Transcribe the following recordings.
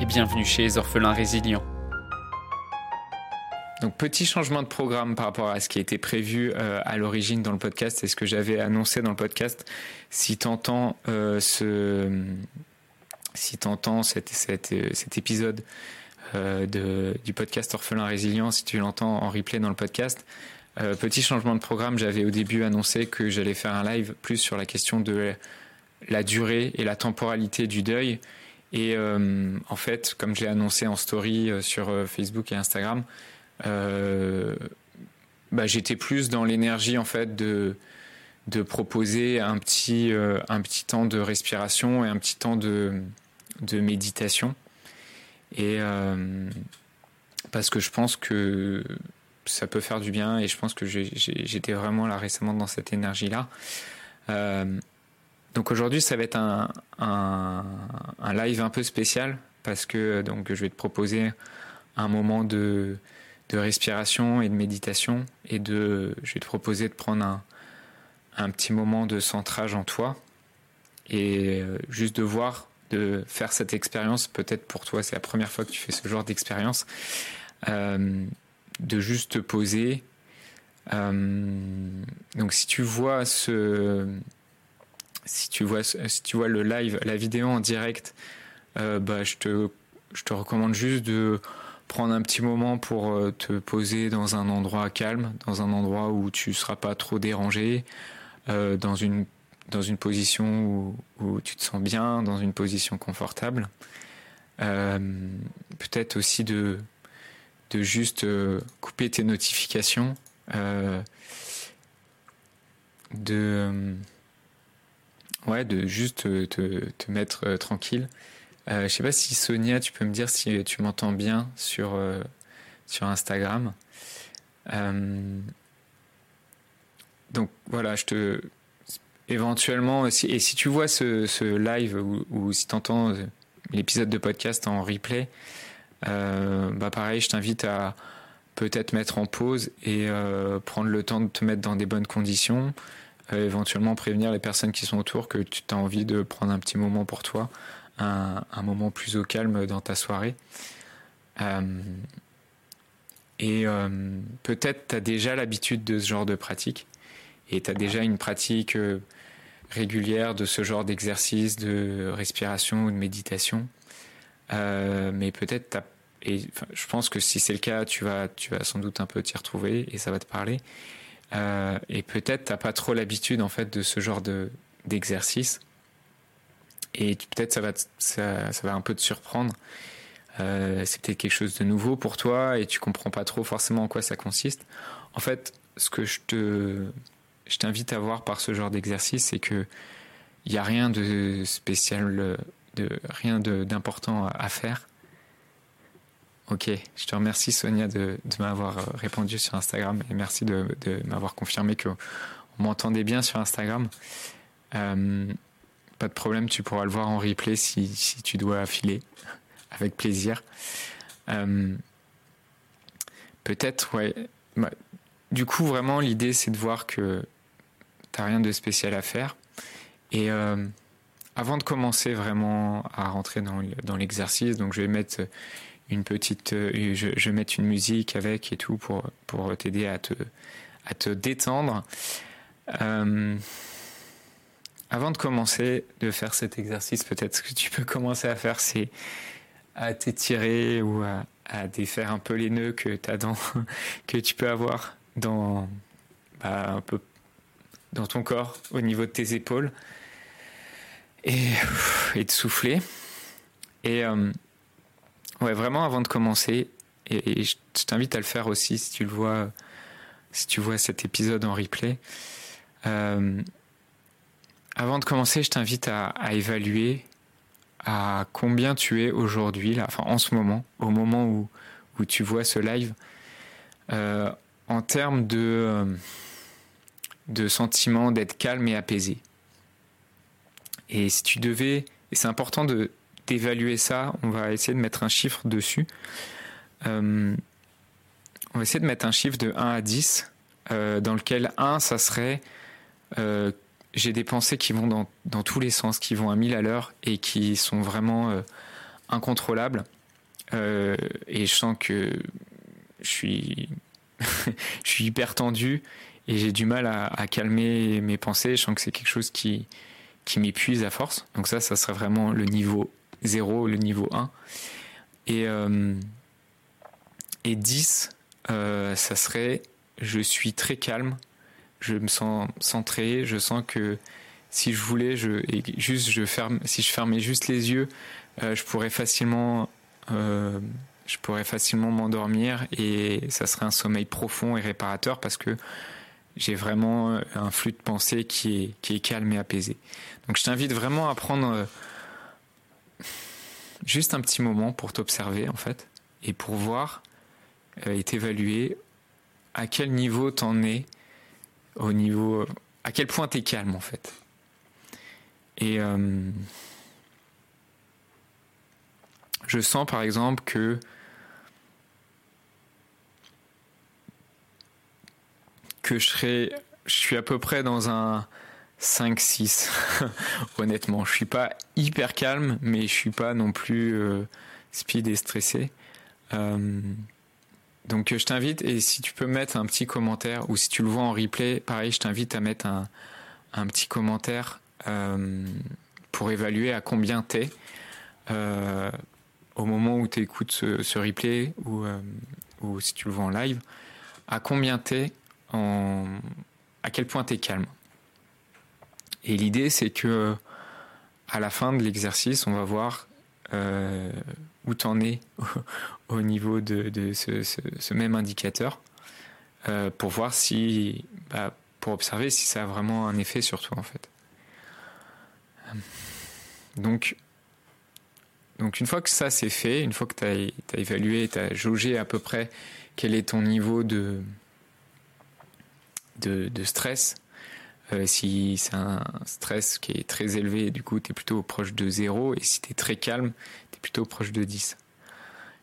et bienvenue chez orphelins résilients. Donc petit changement de programme par rapport à ce qui était prévu euh, à l'origine dans le podcast et ce que j'avais annoncé dans le podcast. Si t'entends euh, ce, cet, épisode euh, du podcast Orphelin Résilient, si tu l'entends en replay dans le podcast, euh, petit changement de programme. J'avais au début annoncé que j'allais faire un live plus sur la question de la durée et la temporalité du deuil. Et euh, en fait, comme je l'ai annoncé en story euh, sur euh, Facebook et Instagram, bah, j'étais plus dans l'énergie en fait de de proposer un petit un petit temps de respiration et un petit temps de de méditation. Et parce que je pense que ça peut faire du bien et je pense que j'étais vraiment là récemment dans cette énergie là. Donc aujourd'hui, ça va être un, live un peu spécial parce que donc je vais te proposer un moment de, respiration et de méditation et de je vais te proposer de prendre un, petit moment de centrage en toi et euh, juste de voir de faire cette expérience. Peut-être pour toi c'est la première fois que tu fais ce genre d'expérience euh, de juste te poser euh, donc si tu vois ce si tu vois si tu vois le live, la vidéo en direct, euh, bah, je te je te recommande juste de prendre un petit moment pour euh, te poser dans un endroit calme, dans un endroit où tu seras pas trop dérangé, euh, dans une dans une position où, tu te sens bien, dans une position confortable. Peut-être aussi de de juste couper tes notifications, de Ouais, de juste te, te, mettre euh, tranquille. Euh, je sais pas si Sonia, tu peux me dire si tu m'entends bien sur, euh, sur Instagram. Euh, donc voilà, je te. Éventuellement, si, et si tu vois ce, ce live ou, si tu entends l'épisode de podcast en replay, bah pareil, je t'invite à peut-être mettre en pause et prendre le temps de te mettre dans des bonnes conditions éventuellement prévenir les personnes qui sont autour que tu as envie de prendre un petit moment pour toi, un, moment plus au calme dans ta soirée. Euh, et euh, peut-être tu as déjà l'habitude de ce genre de pratique et tu as déjà une pratique euh, régulière de ce genre d'exercice de respiration ou de méditation. Mais peut-être tu et je pense que si c'est le cas, tu vas, tu vas sans doute un peu t'y retrouver et ça va te parler. Euh, et peut-être t'as pas trop l'habitude en fait de ce genre de d'exercice. Et peut-être ça va ça, va un peu te surprendre. Euh, c'est peut-être quelque chose de nouveau pour toi et tu comprends pas trop forcément en quoi ça consiste. En fait ce que je te je t'invite à voir par ce genre d'exercice c'est que il y a rien de spécial de rien d'important à faire Ok, je te remercie Sonia de, m'avoir répondu sur Instagram et merci de, m'avoir confirmé que on m'entendait bien sur Instagram. Euh, pas de problème, tu pourras le voir en replay si, tu dois affiler, avec plaisir. Euh, Peut-être, ouais. Bah, du coup, vraiment, l'idée c'est de voir que t'as rien de spécial à faire. Et euh, avant de commencer vraiment à rentrer dans l'exercice, donc je vais mettre une petite je, je vais mettre une musique avec et tout pour pour t'aider à te à te détendre. Euh, avant de commencer de faire cet exercice peut-être ce que tu peux commencer à faire c'est à t'étirer ou à, à défaire un peu les nœuds que tu as dans que tu peux avoir dans bah, un peu dans ton corps au niveau de tes épaules. Et, et de souffler. Et euh, Ouais, vraiment avant de commencer, et, je t'invite à le faire aussi si tu le vois, si tu vois cet épisode en replay. Euh, avant de commencer, je t'invite à, à, évaluer à combien tu es aujourd'hui, là, enfin en ce moment, au moment où, où tu vois ce live, euh, en termes de, euh, de sentiment d'être calme et apaisé. Et si tu devais, et c'est important de d'évaluer ça, on va essayer de mettre un chiffre dessus. Euh, on va essayer de mettre un chiffre de 1 à 10, dans lequel 1, ça serait j'ai des pensées qui vont dans, tous les sens, qui vont à 1000 à l'heure et qui sont vraiment incontrôlables. et je sens que je suis je suis hyper tendu et j'ai du mal à, calmer mes pensées. Je sens que c'est quelque chose qui, qui m'épuise à force. Donc ça, ça serait vraiment le niveau 0, le niveau 1. Et, euh, et 10, euh, ça serait je suis très calme, je me sens centré, je sens que si je voulais, juste je ferme, si je fermais juste les yeux, euh, je pourrais facilement je pourrais facilement m'endormir et ça serait un sommeil profond et réparateur parce que j'ai vraiment un flux de pensée qui est, qui est calme et apaisé. Donc je t'invite vraiment à prendre juste un petit moment pour t'observer en fait et pour voir euh, et t'évaluer à quel niveau t'en es, au niveau, à quel point t'es calme en fait. Et euh, je sens par exemple que que je serais, je suis à peu près dans un 5-6, honnêtement. Je suis pas hyper calme, mais je suis pas non plus euh, speed et stressé. Euh, donc je t'invite, et si tu peux mettre un petit commentaire, ou si tu le vois en replay, pareil, je t'invite à mettre un, petit commentaire euh, pour évaluer à combien t'es au moment où tu écoutes ce, replay, ou, ou si tu le vois en live, à combien t'es à quel point tu es calme. Et l'idée, c'est que à la fin de l'exercice, on va voir euh, où tu en es au niveau de, ce, même indicateur euh, pour voir si, bah, pour observer si ça a vraiment un effet sur toi en fait. Donc, donc une fois que ça c'est fait, une fois que tu as, as, évalué, tu as jaugé à peu près quel est ton niveau de, de, stress. Euh, si c'est un stress qui est très élevé, du coup, tu es plutôt proche de 0. Et si tu es très calme, tu es plutôt proche de 10.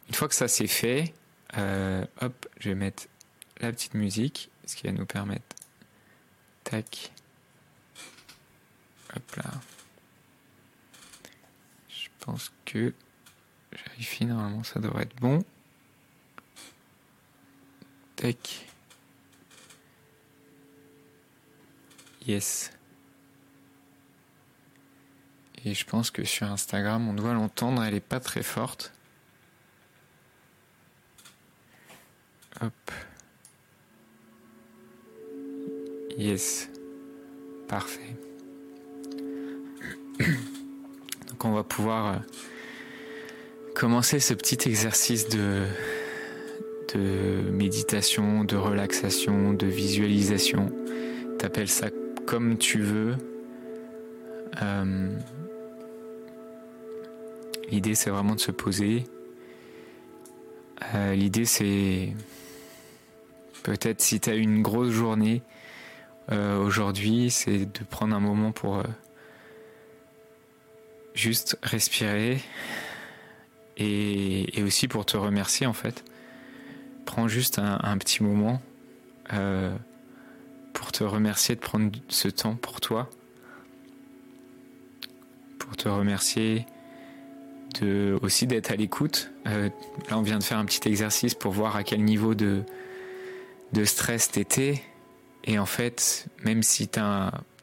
Une fois que ça c'est fait, euh, hop, je vais mettre la petite musique, ce qui va nous permettre. Tac. Hop là. Je pense que. Je vérifie, normalement ça devrait être bon. Tac. Yes. Et je pense que sur Instagram, on doit l'entendre, elle est pas très forte. Hop. Yes. Parfait. Donc on va pouvoir euh, commencer ce petit exercice de, de méditation, de relaxation, de visualisation. T'appelles ça comme tu veux. Euh, l'idée, c'est vraiment de se poser. Euh, l'idée, c'est peut-être si tu as une grosse journée euh, aujourd'hui, c'est de prendre un moment pour juste respirer et, aussi pour te remercier en fait. Prends juste un, un petit moment pour te remercier de prendre ce temps pour toi, pour te remercier de, aussi d'être à l'écoute. Euh, là, on vient de faire un petit exercice pour voir à quel niveau de, de stress t'étais. Et en fait, même si tu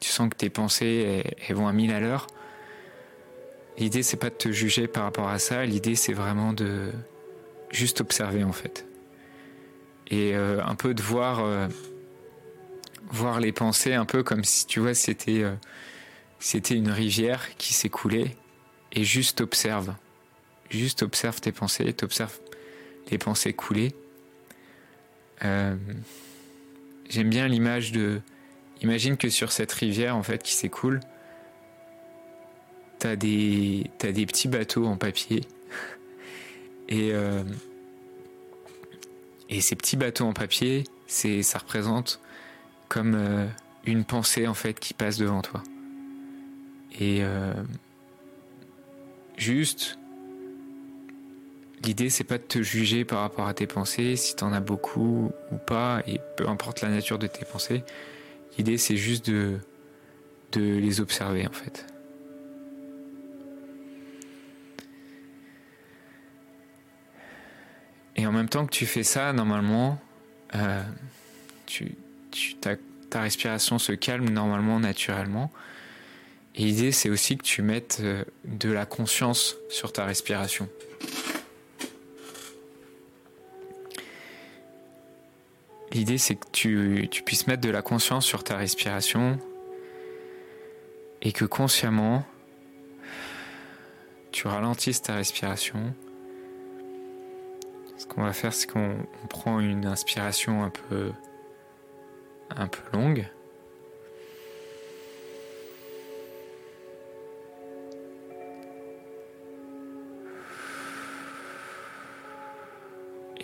sens que tes pensées elles, vont à mille à l'heure, l'idée c'est pas de te juger par rapport à ça. L'idée c'est vraiment de juste observer en fait. Et euh, un peu de voir euh, voir les pensées un peu comme si tu vois c'était euh, c'était une rivière qui s'écoulait. Et juste observe. Juste observe tes pensées t'observe les pensées couler. Euh, j'aime bien l'image de imagine que sur cette rivière en fait qui s'écoule t'as des, as des petits bateaux en papier. Et, euh, et ces petits bateaux en papier, c'est, ça représente comme euh, une pensée en fait qui passe devant toi. Et euh, juste, l'idée c'est pas de te juger par rapport à tes pensées, si t'en as beaucoup ou pas, et peu importe la nature de tes pensées. L'idée c'est juste de, de les observer en fait. Et en même temps que tu fais ça, normalement, euh, tu, ta, respiration se calme normalement, naturellement. Et l'idée, c'est aussi que tu mettes euh, de la conscience sur ta respiration. L'idée, c'est que tu, tu, puisses mettre de la conscience sur ta respiration et que consciemment, tu ralentisses ta respiration ce qu'on va faire, c'est qu'on prend une inspiration un peu, un peu longue.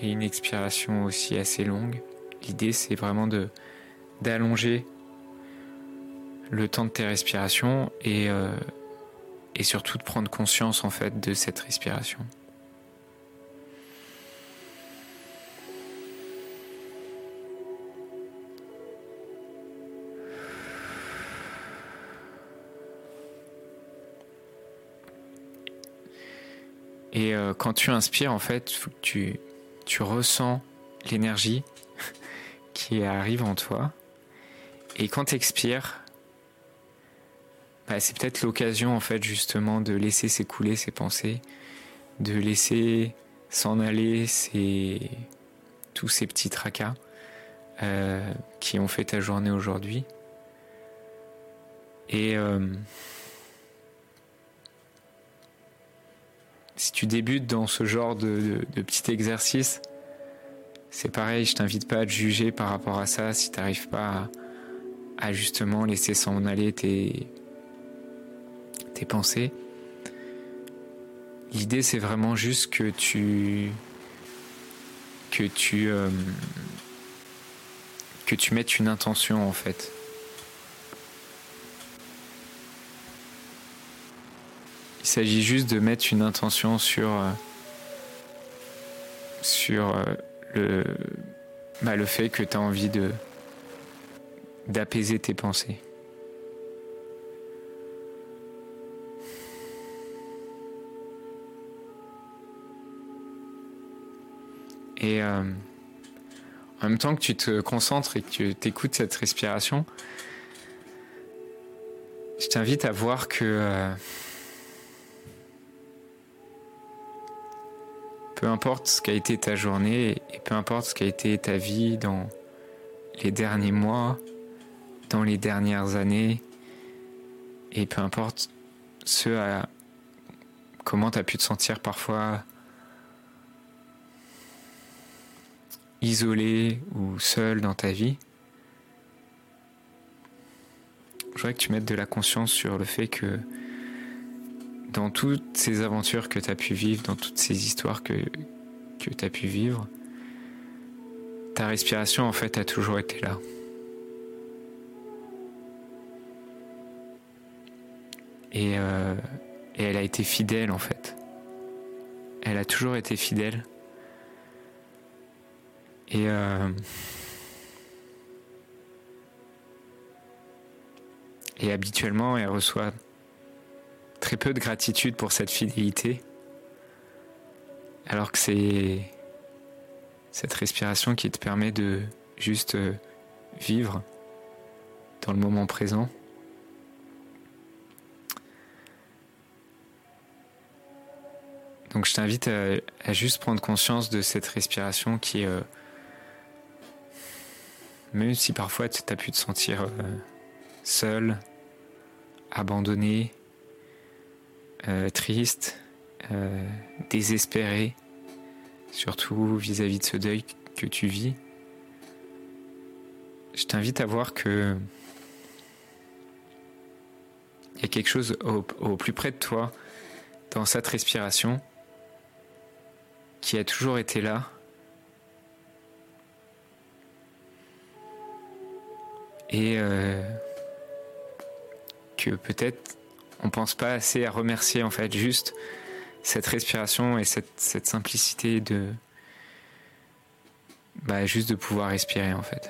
Et une expiration aussi assez longue. L'idée, c'est vraiment de d'allonger le temps de tes respirations et, euh, et surtout de prendre conscience en fait de cette respiration. Et euh, quand tu inspires, en fait, tu, tu ressens l'énergie qui arrive en toi. Et quand tu expires, bah, c'est peut-être l'occasion, en fait, justement, de laisser s'écouler ses pensées, de laisser s'en aller tous ces petits tracas euh, qui ont fait ta journée aujourd'hui. Et. Euh, si tu débutes dans ce genre de, petit exercice, c'est pareil, je t'invite pas à te juger par rapport à ça si tu n'arrives pas à, justement laisser s'en aller tes, tes pensées. L'idée c'est vraiment juste que tu que tu euh, que tu mettes une intention en fait. S'agit juste de mettre une intention sur, euh, sur euh, le, bah, le fait que tu as envie de d'apaiser tes pensées. Et euh, en même temps que tu te concentres et que tu écoutes cette respiration, je t'invite à voir que peu importe ce qu'a été ta journée et peu importe ce qu'a été ta vie dans les derniers mois, dans les dernières années, et peu importe ce à comment tu as pu te sentir parfois isolé ou seul dans ta vie. Je voudrais que tu mettes de la conscience sur le fait que dans toutes ces aventures que tu as pu vivre, dans toutes ces histoires que, que tu as pu vivre, ta respiration en fait a toujours été là. Et, euh, et elle a été fidèle en fait. Elle a toujours été fidèle. Et euh, et habituellement, elle reçoit très peu de gratitude pour cette fidélité, alors que c'est cette respiration qui te permet de juste euh, vivre dans le moment présent. Donc je t'invite à, juste prendre conscience de cette respiration qui. Euh, même si parfois tu as pu te sentir euh, seul, abandonné, euh, triste, euh, désespéré, surtout vis-à-vis de ce deuil que tu vis, je t'invite à voir que il y a quelque chose au, plus près de toi, dans cette respiration, qui a toujours été là. Et euh, que peut-être on pense pas assez à remercier en fait juste cette respiration et cette, simplicité de bah, juste de pouvoir respirer en fait.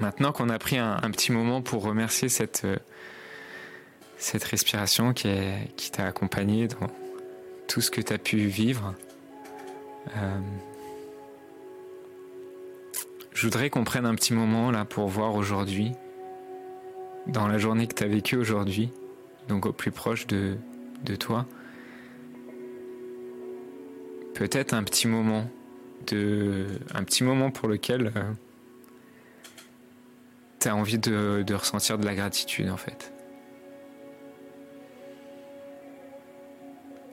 Maintenant qu'on a pris un, petit moment pour remercier cette, euh, cette respiration qui, qui t'a accompagné dans tout ce que tu as pu vivre, euh, je voudrais qu'on prenne un petit moment là pour voir aujourd'hui, dans la journée que tu as vécue aujourd'hui, donc au plus proche de, toi, peut-être un petit moment de un petit moment pour lequel euh, tu as envie de, ressentir de la gratitude en fait.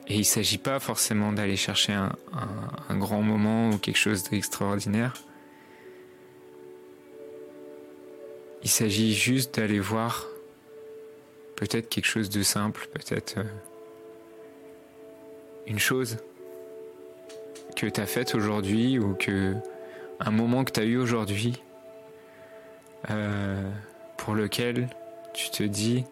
Et il ne s'agit pas forcément d'aller chercher un, grand moment ou quelque chose d'extraordinaire. Il s'agit juste d'aller voir peut-être quelque chose de simple, peut-être euh, une chose que tu as faite aujourd'hui ou que un moment que tu as eu aujourd'hui euh, pour lequel tu te dis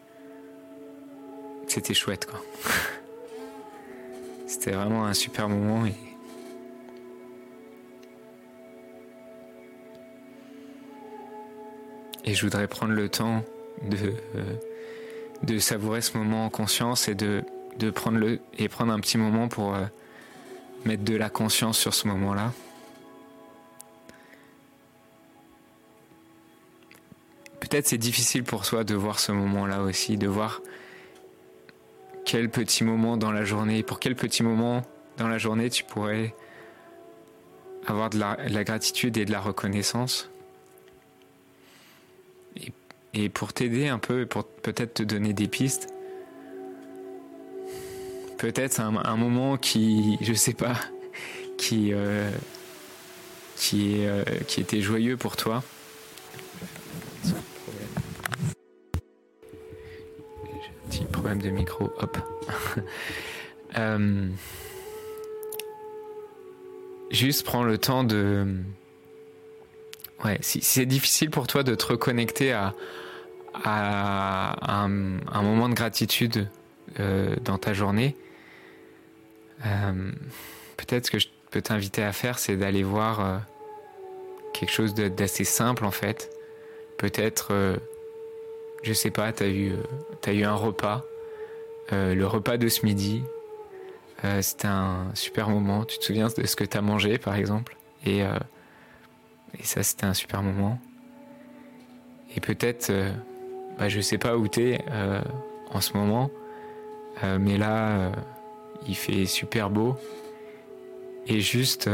c'était chouette quoi. c'était vraiment un super moment et je voudrais prendre le temps de de savourer ce moment en conscience et de, prendre le et prendre un petit moment pour euh, mettre de la conscience sur ce moment-là. peut-être c'est difficile pour toi de voir ce moment-là aussi, de voir quel petit moment dans la journée, pour quel petit moment dans la journée tu pourrais avoir de la, gratitude et de la reconnaissance. Et, pour t'aider un peu, pour peut-être te donner des pistes, peut-être un, un, moment qui, je sais pas, qui, euh, qui, euh, qui était joyeux pour toi. problème de micro, hop. Euh, juste prends le temps de... Ouais, si, c'est difficile pour toi de te reconnecter à, un, moment de gratitude euh, dans ta journée, euh, peut-être ce que je peux t'inviter à faire, c'est d'aller voir quelque chose d'assez simple en fait. Peut-être, je sais pas, tu as, eu, as eu un repas euh, le repas de ce midi, euh, c'était un super moment. Tu te souviens de ce que tu as mangé, par exemple? Et, euh, et, ça, c'était un super moment. Et peut-être, bah, je sais pas où tu es en ce moment, mais là, il fait super beau. Et juste,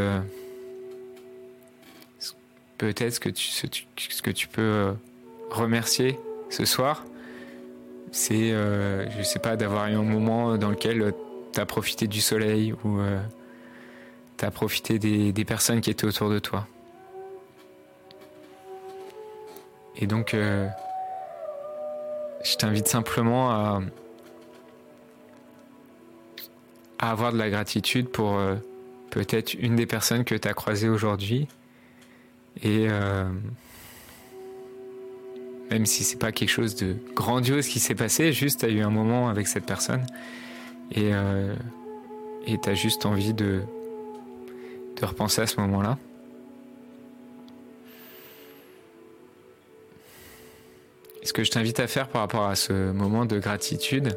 peut-être que tu, ce que tu peux remercier ce soir, c'est, euh, je sais pas, d'avoir eu un moment dans lequel tu as profité du soleil ou euh, tu as profité des, personnes qui étaient autour de toi. Et donc, euh, je t'invite simplement à, avoir de la gratitude pour peut-être une des personnes que tu as croisées aujourd'hui. Et même si c'est pas quelque chose de grandiose qui s'est passé, juste tu as eu un moment avec cette personne et euh, tu as juste envie de, de repenser à ce moment-là. Ce que je t'invite à faire par rapport à ce moment de gratitude,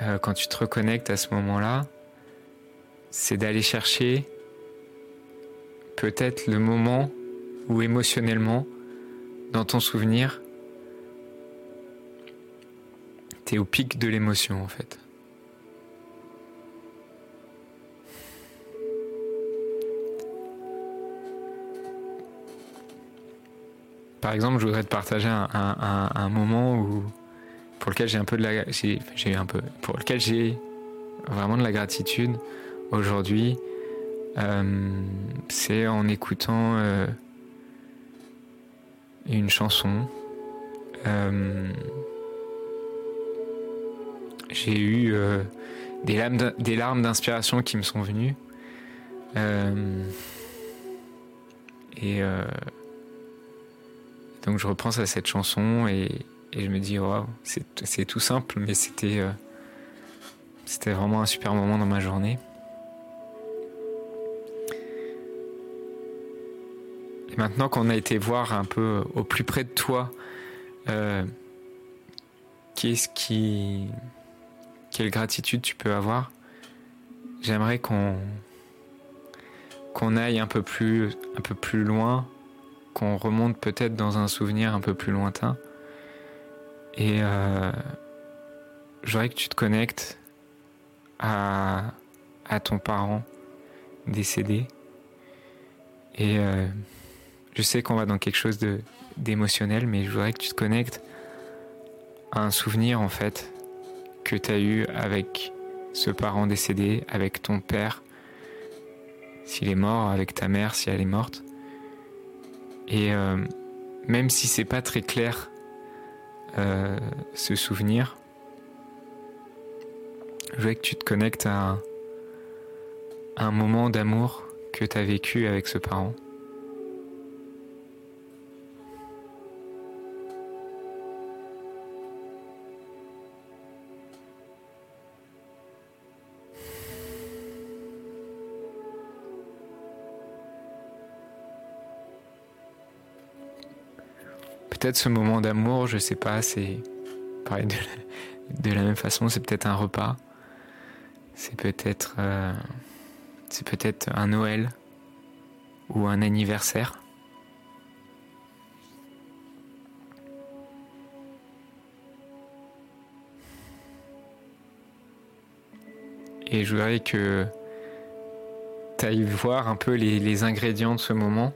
euh, quand tu te reconnectes à ce moment-là, c'est d'aller chercher peut-être le moment ou émotionnellement, dans ton souvenir, tu es au pic de l'émotion en fait. Par exemple, je voudrais te partager un, moment où, pour lequel j'ai un peu de la, j'ai un peu, pour lequel j'ai vraiment de la gratitude aujourd'hui. c'est en écoutant une chanson. j'ai eu des larmes d'inspiration qui me sont venues. et donc je repense à cette chanson et, je me dis, waouh, c'est tout simple, mais c'était euh, c'était vraiment un super moment dans ma journée. Et maintenant qu'on a été voir un peu au plus près de toi, euh, qu'est-ce qui, quelle gratitude tu peux avoir, j'aimerais qu'on qu'on aille un peu plus un peu plus loin qu'on remonte peut-être dans un souvenir un peu plus lointain. Et euh, je voudrais que tu te connectes à, ton parent décédé. Et euh, je sais qu'on va dans quelque chose d'émotionnel, mais je voudrais que tu te connectes à un souvenir en fait que tu as eu avec ce parent décédé, avec ton père, s'il est mort, avec ta mère si elle est morte. Et euh, même si c'est pas très clair euh, ce souvenir, je veux que tu te connectes à un moment d'amour que tu as vécu avec ce parent. Peut-être ce moment d'amour, je sais pas, c'est pareil de la, même façon, c'est peut-être un repas, c'est peut-être euh, c'est peut-être un Noël ou un anniversaire. Et je voudrais que tu ailles voir un peu les ingrédients de ce moment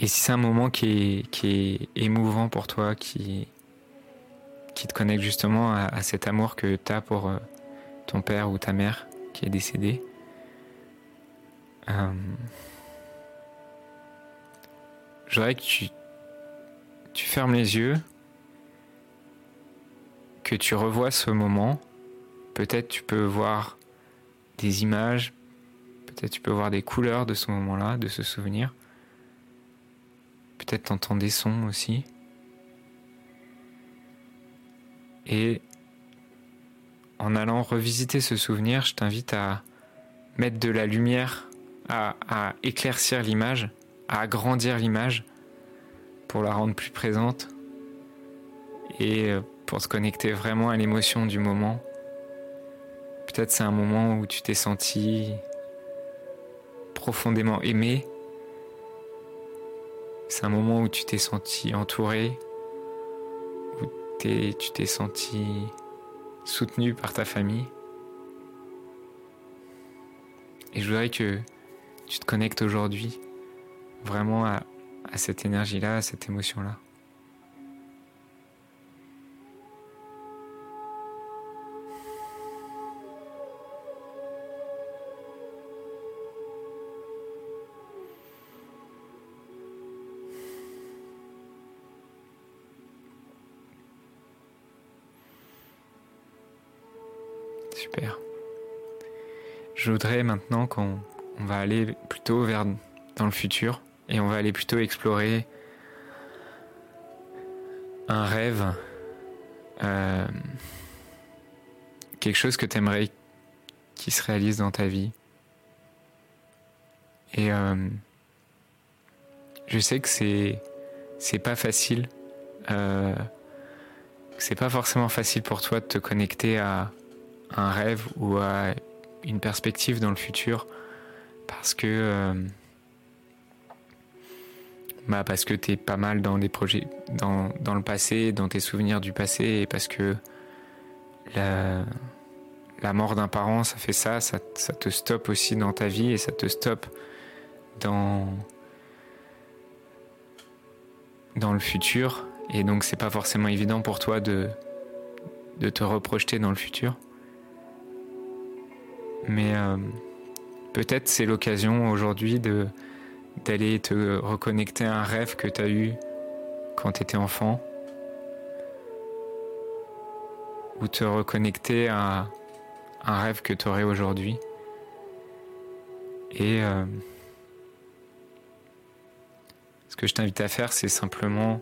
et si c'est un moment qui est, émouvant pour toi, qui, qui te connecte justement à, cet amour que tu as pour euh, ton père ou ta mère qui est décédé, euh, je voudrais que tu, tu fermes les yeux, que tu revois ce moment. Peut-être tu peux voir des images, peut-être tu peux voir des couleurs de ce moment-là, de ce souvenir. Peut-être t'entends des sons aussi. Et en allant revisiter ce souvenir, je t'invite à mettre de la lumière, à, éclaircir l'image, à agrandir l'image pour la rendre plus présente et euh, pour se connecter vraiment à l'émotion du moment. Peut-être c'est un moment où tu t'es senti profondément aimé c'est un moment où tu t'es senti entouré, où tu t'es senti soutenu par ta famille. Et je voudrais que tu te connectes aujourd'hui vraiment à cette énergie-là, à cette émotion-là. Je voudrais maintenant qu'on va aller plutôt vers dans le futur et on va aller plutôt explorer un rêve, euh, quelque chose que tu aimerais qui se réalise dans ta vie. Et euh, je sais que c'est c'est pas facile. Euh, c'est pas forcément facile pour toi de te connecter à, un rêve ou à une perspective dans le futur parce que euh, bah parce que t'es pas mal dans les projets dans, dans, le passé dans tes souvenirs du passé et parce que la, mort d'un parent ça fait ça, ça ça te stoppe aussi dans ta vie et ça te stoppe dans dans le futur. Et donc c'est pas forcément évident pour toi de de te reprojeter dans le futur mais euh, peut-être c'est l'occasion aujourd'hui de d'aller te reconnecter à un rêve que tu as eu quand tu étais enfant ou te reconnecter à un rêve que tu aurais aujourd'hui. Et euh, ce que je t'invite à faire, c'est simplement,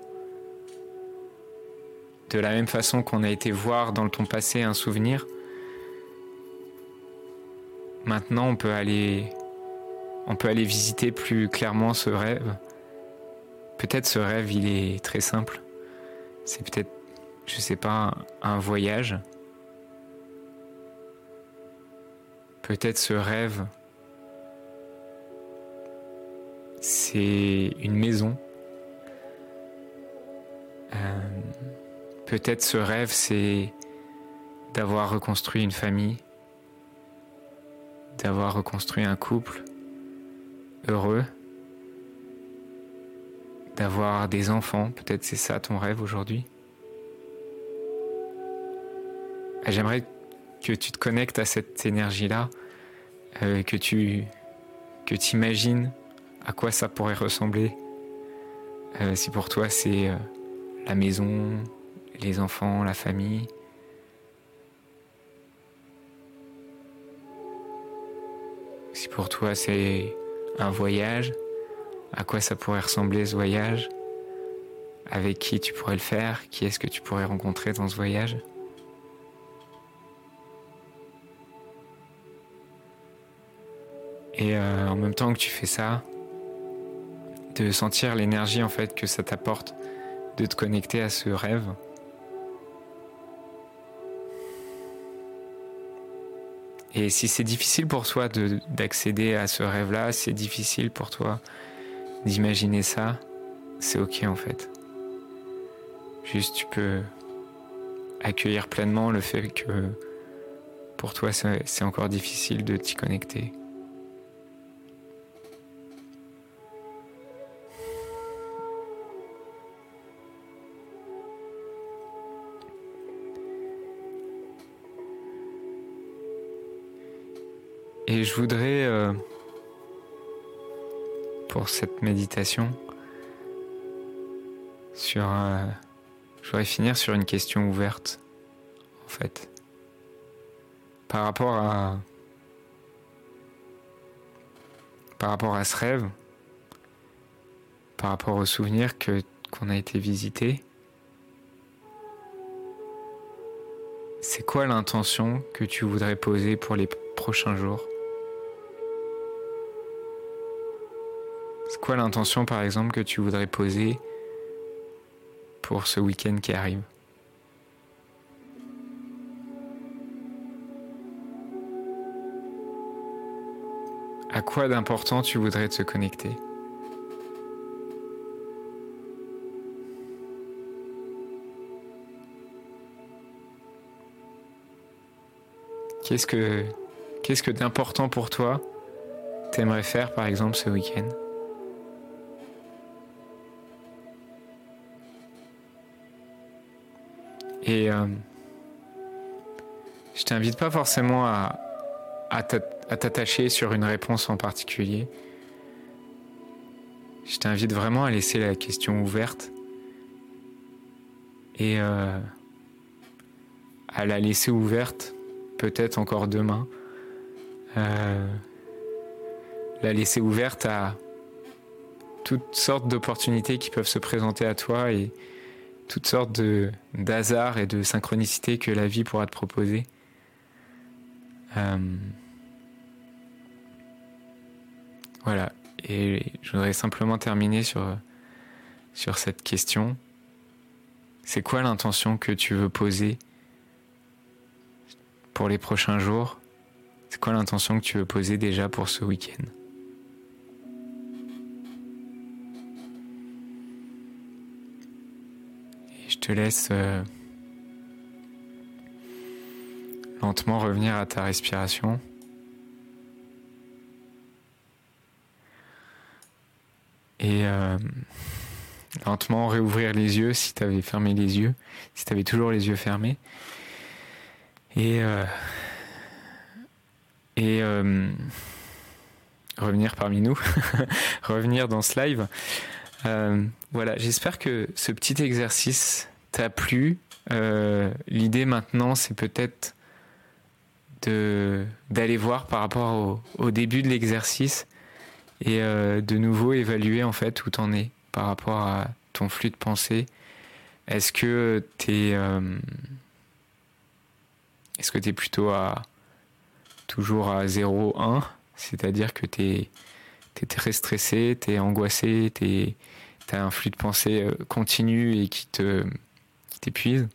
de la même façon qu'on a été voir dans ton passé un souvenir, maintenant on peut aller, visiter plus clairement ce rêve. Peut-être ce rêve, il est très simple. C'est peut-être, je sais pas, un voyage. Peut-être ce rêve, c'est une maison. Euh, peut-être ce rêve, c'est d'avoir reconstruit une famille, d'avoir reconstruit un couple heureux, d'avoir des enfants. Peut-être c'est ça ton rêve aujourd'hui. J'aimerais que tu te connectes à cette énergie-là, euh, que tu que imagines à quoi ça pourrait ressembler. Euh, si pour toi c'est euh, la maison, les enfants, la famille. Si pour toi c'est un voyage, à quoi ça pourrait ressembler ce voyage? Avec qui tu pourrais le faire? Qui est-ce que tu pourrais rencontrer dans ce voyage? Et euh, en même temps que tu fais ça, de sentir l'énergie en fait que ça t'apporte, de te connecter à ce rêve. Et si c'est difficile pour toi d'accéder à ce rêve-là, c'est difficile pour toi d'imaginer ça, c'est ok en fait. Juste tu peux accueillir pleinement le fait que pour toi c'est encore difficile de t'y connecter. Et je voudrais, euh, pour cette méditation, sur, euh, je voudrais finir sur une question ouverte, en fait, par rapport à, par rapport à ce rêve, par rapport au souvenir que qu'on a été visité. C'est quoi l'intention que tu voudrais poser pour les prochains jours? Quoi l'intention, par exemple, que tu voudrais poser pour ce week-end qui arrive? À quoi d'important tu voudrais te connecter? Qu'est-ce que qu'est-ce que d'important pour toi t'aimerais faire par exemple ce week-end? Et euh, je t'invite pas forcément à, t'attacher sur une réponse en particulier. Je t'invite vraiment à laisser la question ouverte et euh, à la laisser ouverte peut-être encore demain. Euh, la laisser ouverte à toutes sortes d'opportunités qui peuvent se présenter à toi toutes sortes de d'hasards et de synchronicités que la vie pourra te proposer. Euh, voilà. Et je voudrais simplement terminer sur, sur cette question. C'est quoi l'intention que tu veux poser pour les prochains jours? C'est quoi l'intention que tu veux poser déjà pour ce week-end? Te laisse euh, lentement revenir à ta respiration. Et euh, lentement réouvrir les yeux si tu avais fermé les yeux, si tu avais toujours les yeux fermés. Et, euh, et revenir parmi nous, revenir dans ce live. voilà, j'espère que ce petit exercice t'a plu. L'idée maintenant, c'est peut-être d'aller voir par rapport au, début de l'exercice et de nouveau évaluer en fait où t'en es par rapport à ton flux de pensée. Est-ce que tu es est-ce que tu es plutôt à toujours à 0 1, c'est-à-dire que tu es, très stressé, tu es angoissé, tu as un flux de pensée euh, continu et qui te t'épuise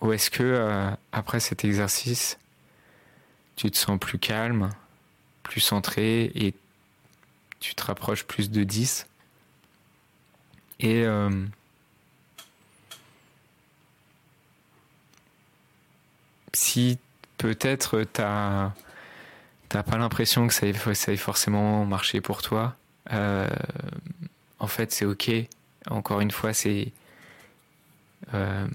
Ou est-ce que euh, après cet exercice, tu te sens plus calme, plus centré et tu te rapproches plus de 10 et euh, si peut-être t'as t'as pas l'impression que ça ait, forcément marché pour toi, euh, en fait c'est ok. Encore une fois, c'est il euh,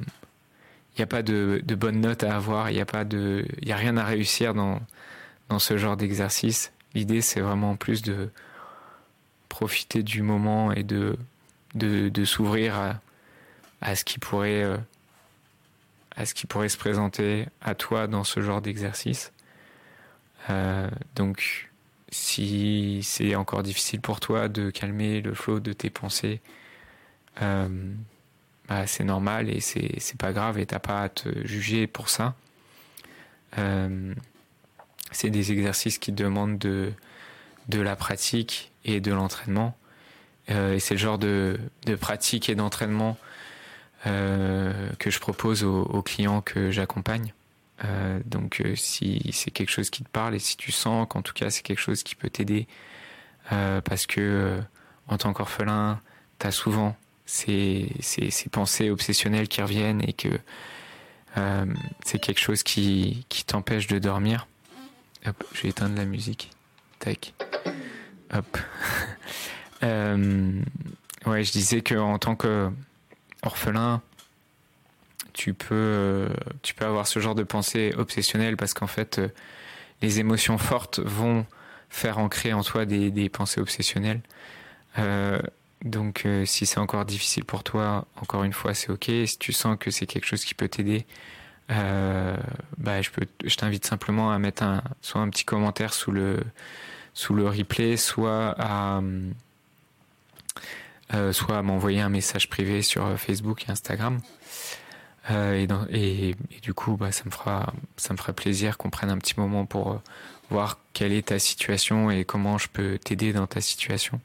n'y a pas de, bonne note à avoir, il n'y a pas de, il a rien à réussir dans dans ce genre d'exercice. L'idée c'est vraiment plus de profiter du moment et de de, s'ouvrir à, à ce qui pourrait euh, à ce qui pourrait se présenter à toi dans ce genre d'exercice. Euh, donc, si c'est encore difficile pour toi de calmer le flot de tes pensées, bah, c'est normal et c'est pas grave et t'as pas à te juger pour ça. Euh, c'est des exercices qui demandent de, la pratique et de l'entraînement. et c'est le genre de, pratique et d'entraînement euh, que je propose aux, clients que j'accompagne. Euh, donc euh, si c'est quelque chose qui te parle et si tu sens qu'en tout cas c'est quelque chose qui peut t'aider, parce que en tant qu'orphelin, tu as souvent ces, ces, pensées obsessionnelles qui reviennent et que c'est quelque chose qui, qui t'empêche de dormir. Je vais éteindre la musique. Tac. Hop. ouais, je disais qu'en tant que orphelin, tu peux, euh, tu peux avoir ce genre de pensée obsessionnelle parce qu'en fait, euh, les émotions fortes vont faire ancrer en toi des, pensées obsessionnelles. Euh, donc, si c'est encore difficile pour toi, encore une fois, c'est ok. Si tu sens que c'est quelque chose qui peut t'aider, bah, je, t'invite simplement à mettre soit un petit commentaire sous le, sous le replay, soit à euh, m'envoyer un message privé sur euh, Facebook et Instagram. Euh, et, du coup, bah, ça me fera, ça me fera plaisir qu'on prenne un petit moment pour voir quelle est ta situation et comment je peux t'aider dans ta situation.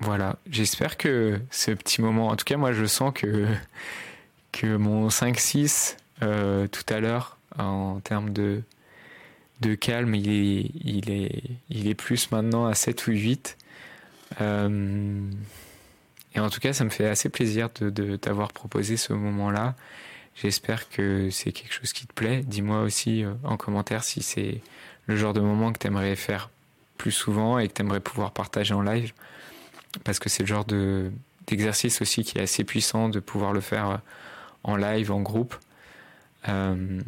Voilà, j'espère que ce petit moment, en tout cas moi je sens que, que mon 5-6 tout à l'heure en termes de, de calme, il est, il, est, il est plus maintenant à 7 ou 8. Euh, et en tout cas, ça me fait assez plaisir de, t'avoir proposé ce moment-là. J'espère que c'est quelque chose qui te plaît. Dis-moi aussi euh, en commentaire si c'est le genre de moment que tu aimerais faire plus souvent et que tu aimerais pouvoir partager en live. Parce que c'est le genre de, d'exercice aussi qui est assez puissant de pouvoir le faire euh, en live, en groupe. Euh,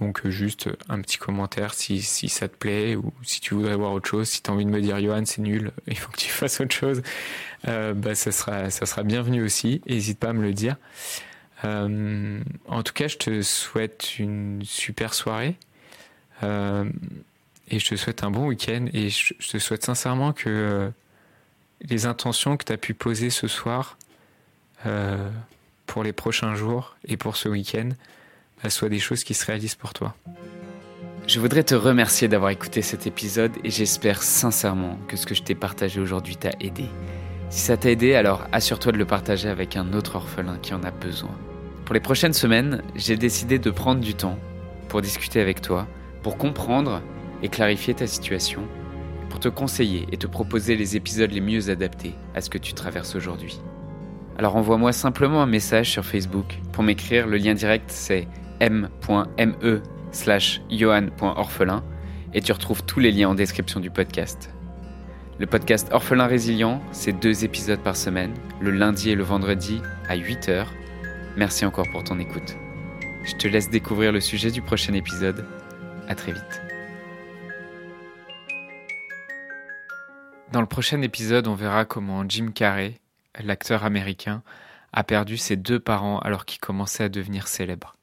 donc euh, juste un petit commentaire si, si ça te plaît ou si tu voudrais voir autre chose. Si tu as envie de me dire Johan c'est nul, il faut que tu fasses autre chose, bah, ça, sera, ça sera bienvenu aussi. N'hésite pas à me le dire. En tout cas, je te souhaite une super soirée. Et je te souhaite un bon week-end. Et je, te souhaite sincèrement que les intentions que tu as pu poser ce soir pour les prochains jours et pour ce week-end, soit des choses qui se réalisent pour toi. Je voudrais te remercier d'avoir écouté cet épisode et j'espère sincèrement que ce que je t'ai partagé aujourd'hui t'a aidé. Si ça t'a aidé, alors assure-toi de le partager avec un autre orphelin qui en a besoin. Pour les prochaines semaines, j'ai décidé de prendre du temps pour discuter avec toi, pour comprendre et clarifier ta situation, pour te conseiller et te proposer les épisodes les mieux adaptés à ce que tu traverses aujourd'hui. Alors envoie-moi simplement un message sur Facebook pour m'écrire. Le lien direct c'est m.me slash johan.orphelin et tu retrouves tous les liens en description du podcast. Le podcast Orphelin Résilient, c'est deux épisodes par semaine, le lundi et le vendredi à 8h. Merci encore pour ton écoute. Je te laisse découvrir le sujet du prochain épisode. À très vite. Dans le prochain épisode, on verra comment Jim Carrey, l'acteur américain, a perdu ses deux parents alors qu'il commençait à devenir célèbre.